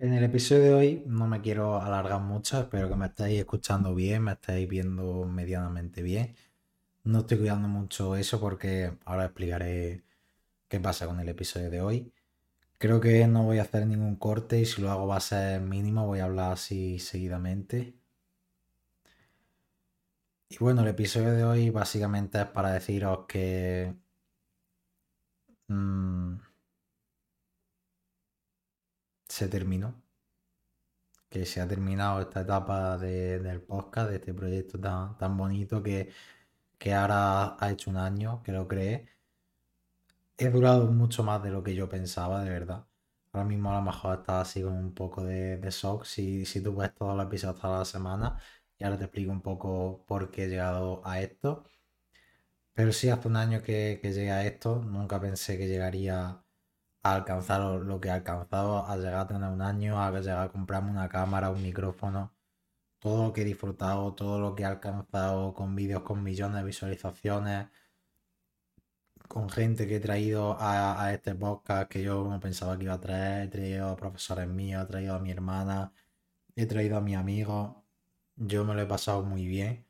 En el episodio de hoy no me quiero alargar mucho, espero que me estéis escuchando bien, me estéis viendo medianamente bien. No estoy cuidando mucho eso porque ahora explicaré qué pasa con el episodio de hoy. Creo que no voy a hacer ningún corte y si lo hago va a ser mínimo, voy a hablar así seguidamente. Y bueno, el episodio de hoy básicamente es para deciros que... Mm, se terminó. Que se ha terminado esta etapa del podcast, de este proyecto tan, tan bonito que, que ahora ha hecho un año que lo creé. He durado mucho más de lo que yo pensaba, de verdad. Ahora mismo a lo mejor está así con un poco de, de shock si, si tú ves todos los episodios toda la semana. Y ahora te explico un poco por qué he llegado a esto. Pero sí, hace un año que, que llegué a esto. Nunca pensé que llegaría a alcanzar lo que he alcanzado, a llegar a tener un año, a llegar a comprarme una cámara, un micrófono. Todo lo que he disfrutado, todo lo que he alcanzado con vídeos con millones de visualizaciones, con gente que he traído a, este podcast que yo no pensaba que iba a traer. He traído a profesores míos, he traído a mi hermana, he traído a mi amigo. Yo me lo he pasado muy bien.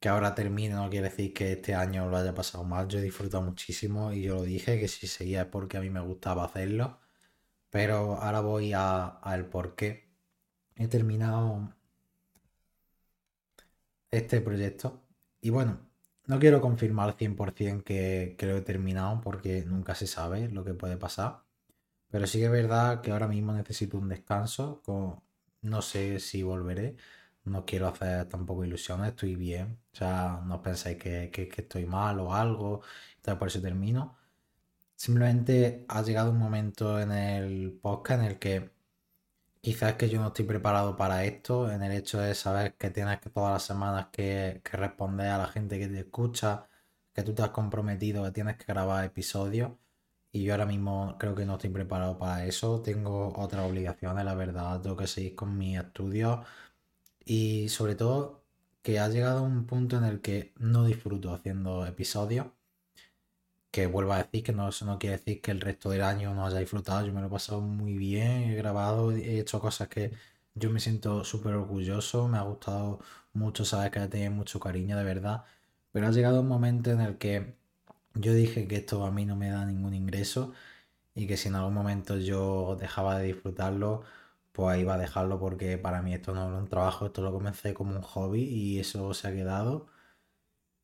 Que ahora termine no quiere decir que este año lo haya pasado mal. Yo he disfrutado muchísimo y yo lo dije que si seguía es porque a mí me gustaba hacerlo. Pero ahora voy al por qué. He terminado este proyecto. Y bueno, no quiero confirmar 100% que, que lo he terminado porque nunca se sabe lo que puede pasar. Pero sí que es verdad que ahora mismo necesito un descanso. no sé si volveré. No quiero hacer tampoco ilusiones. Estoy bien. O sea, no pensáis que, que, estoy mal o algo. Entonces por eso termino. Simplemente ha llegado un momento en el podcast en el que Quizás que yo no estoy preparado para esto, en el hecho de saber que tienes que todas las semanas que, responder a la gente que te escucha, que tú te has comprometido, que tienes que grabar episodios. Y yo ahora mismo creo que no estoy preparado para eso. Tengo otras obligaciones, la verdad. Tengo que seguir con mis estudios. Y sobre todo que ha llegado un punto en el que no disfruto haciendo episodios que vuelvo a decir que no, eso no quiere decir que el resto del año no haya disfrutado. Yo me lo he pasado muy bien, he grabado, he hecho cosas que yo me siento súper orgulloso, me ha gustado mucho, sabes que tenido mucho cariño, de verdad. Pero ha llegado un momento en el que yo dije que esto a mí no me da ningún ingreso y que si en algún momento yo dejaba de disfrutarlo, pues iba a dejarlo porque para mí esto no era un trabajo, esto lo comencé como un hobby y eso se ha quedado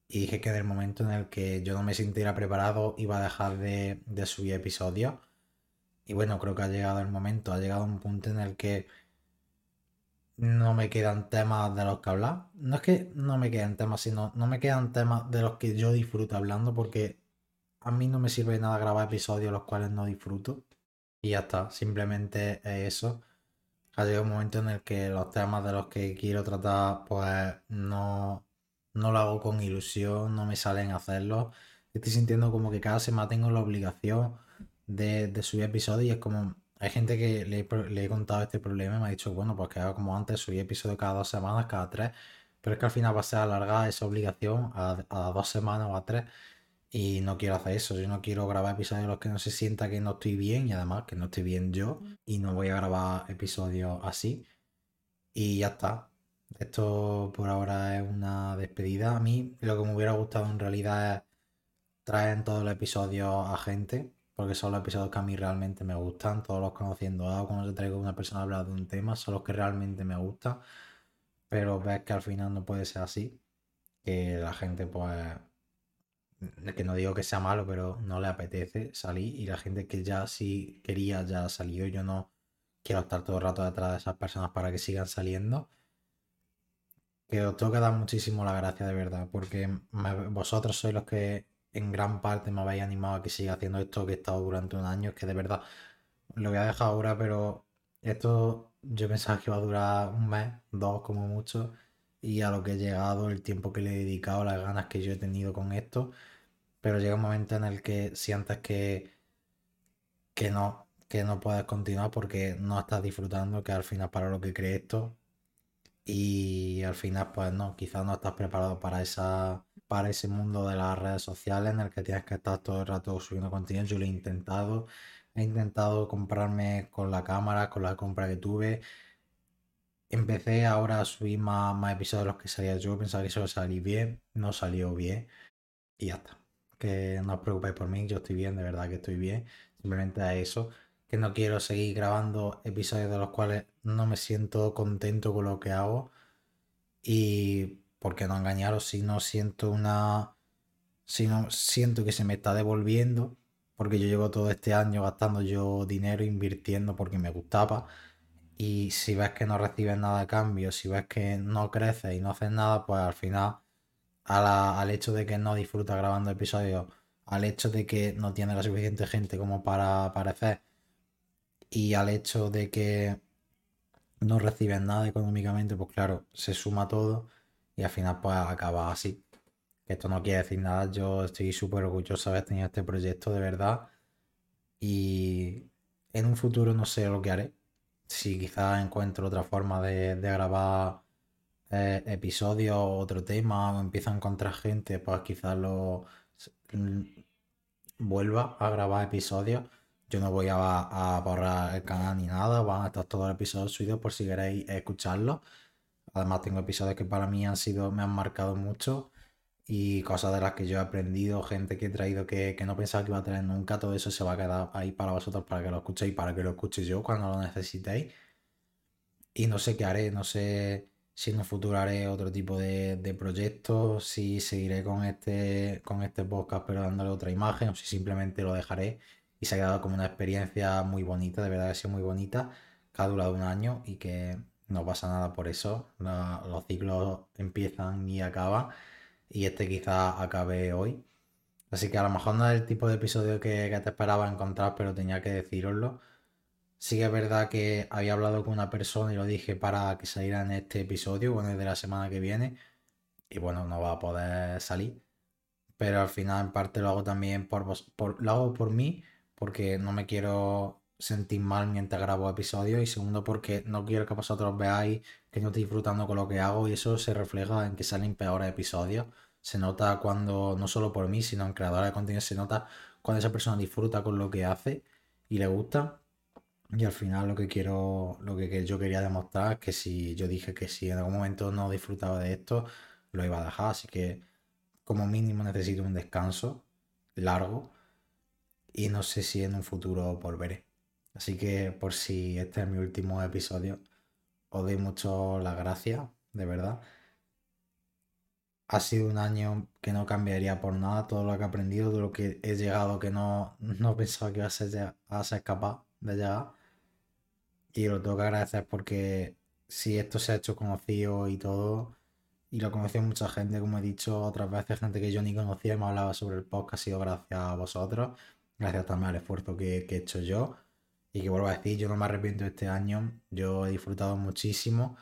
y dije que en el momento en el que yo no me sintiera preparado iba a dejar de, subir episodios. Y bueno, creo que ha llegado el momento, ha llegado un punto en el que no me quedan temas de los que hablar. No es que no me queden temas, sino no me quedan temas de los que yo disfruto hablando porque a mí no me sirve nada grabar episodios los cuales no disfruto. Y ya está, simplemente es eso. Ha llegado un momento en el que los temas de los que quiero tratar pues no, no lo hago con ilusión, no me salen hacerlo. Estoy sintiendo como que cada semana tengo la obligación de, subir episodios y es como, hay gente que le, he contado este problema y me ha dicho, bueno, pues que haga como antes, subir episodios cada dos semanas, cada tres, pero es que al final va a ser alargar esa obligación a, dos semanas o a tres y no quiero hacer eso, yo no quiero grabar episodios en los que no se sienta que no estoy bien y además que no estoy bien yo y no voy a grabar episodios así y ya está. Esto por ahora es una despedida. A mí lo que me hubiera gustado en realidad es traer en todos los episodios a gente, porque son los episodios que a mí realmente me gustan. Todos los conociendo a cuando te traigo una persona a hablar de un tema, son los que realmente me gustan. Pero ves que al final no puede ser así. Que la gente, pues, que no digo que sea malo, pero no le apetece salir. Y la gente que ya sí quería ya ha salido. Yo no quiero estar todo el rato detrás de esas personas para que sigan saliendo que os tengo que dar muchísimo la gracia de verdad, porque vosotros sois los que en gran parte me habéis animado a que siga haciendo esto que he estado durante un año, es que de verdad lo voy a dejar ahora, pero esto yo pensaba que iba a durar un mes, dos como mucho, y a lo que he llegado, el tiempo que le he dedicado, las ganas que yo he tenido con esto, pero llega un momento en el que sientes que, que no, que no puedes continuar porque no estás disfrutando, que al final para lo que crees esto y al final pues no, quizás no estás preparado para esa para ese mundo de las redes sociales en el que tienes que estar todo el rato subiendo contenido. Yo lo he intentado, he intentado comprarme con la cámara, con la compra que tuve. Empecé ahora a subir más, más episodios de los que salía yo, pensaba que eso iba a salir bien, no salió bien y ya está. Que no os preocupéis por mí, yo estoy bien, de verdad que estoy bien. Simplemente a eso, que no quiero seguir grabando episodios de los cuales no me siento contento con lo que hago. Y porque no engañaros, si no siento una. Si no siento que se me está devolviendo, porque yo llevo todo este año gastando yo dinero, invirtiendo porque me gustaba. Y si ves que no recibes nada a cambio, si ves que no creces y no haces nada, pues al final, al hecho de que no disfrutas grabando episodios, al hecho de que no tiene la suficiente gente como para aparecer, y al hecho de que no recibes nada económicamente, pues claro, se suma todo y al final pues acaba así. Esto no quiere decir nada, yo estoy súper orgulloso de haber tenido este proyecto de verdad y en un futuro no sé lo que haré. Si quizás encuentro otra forma de, grabar eh, episodios, otro tema, o empiezo a encontrar gente, pues quizás lo vuelva a grabar episodios yo no voy a, borrar el canal ni nada, van a estar todos los episodios subidos por si queréis escucharlos. Además tengo episodios que para mí han sido, me han marcado mucho y cosas de las que yo he aprendido, gente que he traído que, no pensaba que iba a tener nunca, todo eso se va a quedar ahí para vosotros, para que lo escuchéis, para que lo escuche yo cuando lo necesitéis. Y no sé qué haré, no sé si en un futuro haré otro tipo de, de proyectos, si seguiré con este, con este podcast pero dándole otra imagen o si simplemente lo dejaré y se ha quedado como una experiencia muy bonita, de verdad que ha sido muy bonita, que ha durado un año y que no pasa nada por eso. los ciclos empiezan y acaban y este quizá acabe hoy. Así que a lo mejor no es el tipo de episodio que, te esperaba encontrar, pero tenía que deciroslo. Sí que es verdad que había hablado con una persona y lo dije para que saliera en este episodio, bueno, de la semana que viene. Y bueno, no va a poder salir. Pero al final en parte lo hago también por, por lo hago por mí porque no me quiero sentir mal mientras grabo episodios y segundo porque no quiero que vosotros veáis que no estoy disfrutando con lo que hago y eso se refleja en que salen peores episodios. Se nota cuando, no solo por mí, sino en creadores de contenido, se nota cuando esa persona disfruta con lo que hace y le gusta. Y al final lo que quiero, lo que yo quería demostrar es que si yo dije que si en algún momento no disfrutaba de esto, lo iba a dejar. Así que como mínimo necesito un descanso largo y no sé si en un futuro volveré. Así que por si este es mi último episodio, os doy mucho las gracias, de verdad. Ha sido un año que no cambiaría por nada, todo lo que he aprendido, todo lo que he llegado que no, no pensaba que iba a ser, a ser capaz de llegar. Y lo tengo que agradecer porque si esto se ha hecho conocido y todo, y lo conoció mucha gente, como he dicho otras veces, gente que yo ni conocía me hablaba sobre el podcast, ha sido gracias a vosotros gracias también al esfuerzo que, he hecho yo. Y que vuelvo a decir, yo no me arrepiento de este año, yo he disfrutado muchísimo,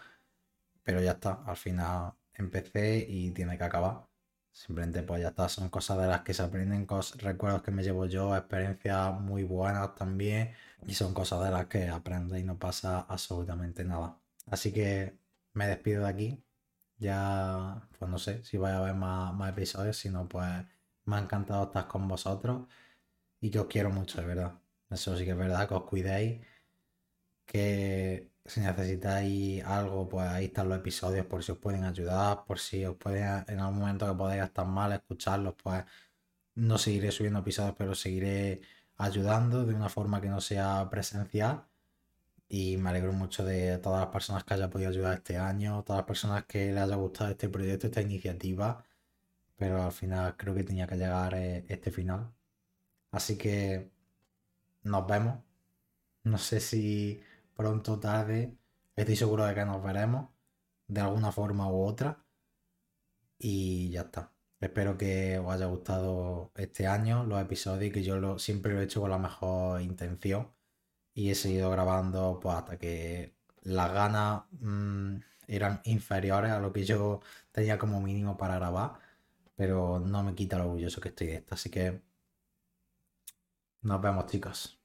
pero ya está, al final empecé y tiene que acabar. Simplemente pues ya está, son cosas de las que se aprenden, recuerdos que me llevo yo, experiencias muy buenas también, y son cosas de las que aprendo y no pasa absolutamente nada. Así que me despido de aquí. Ya, pues no sé si voy a ver más, más episodios, si no, pues me ha encantado estar con vosotros y que os quiero mucho, de verdad. Eso sí que es verdad, que os cuidéis, que si necesitáis algo, pues ahí están los episodios por si os pueden ayudar, por si os pueden, en algún momento que podáis estar mal, escucharlos, pues no seguiré subiendo episodios, pero seguiré ayudando de una forma que no sea presencial. Y me alegro mucho de todas las personas que haya podido ayudar este año, todas las personas que les haya gustado este proyecto, esta iniciativa. Pero al final creo que tenía que llegar eh, este final. Así que nos vemos. No sé si pronto o tarde. Estoy seguro de que nos veremos. De alguna forma u otra. Y ya está. Espero que os haya gustado este año los episodios que yo lo, siempre lo he hecho con la mejor intención. Y he seguido grabando pues, hasta que las ganas mm, eran inferiores a lo que yo tenía como mínimo para grabar. Pero no me quita lo orgulloso que estoy de esto. Así que nos vemos, chicos.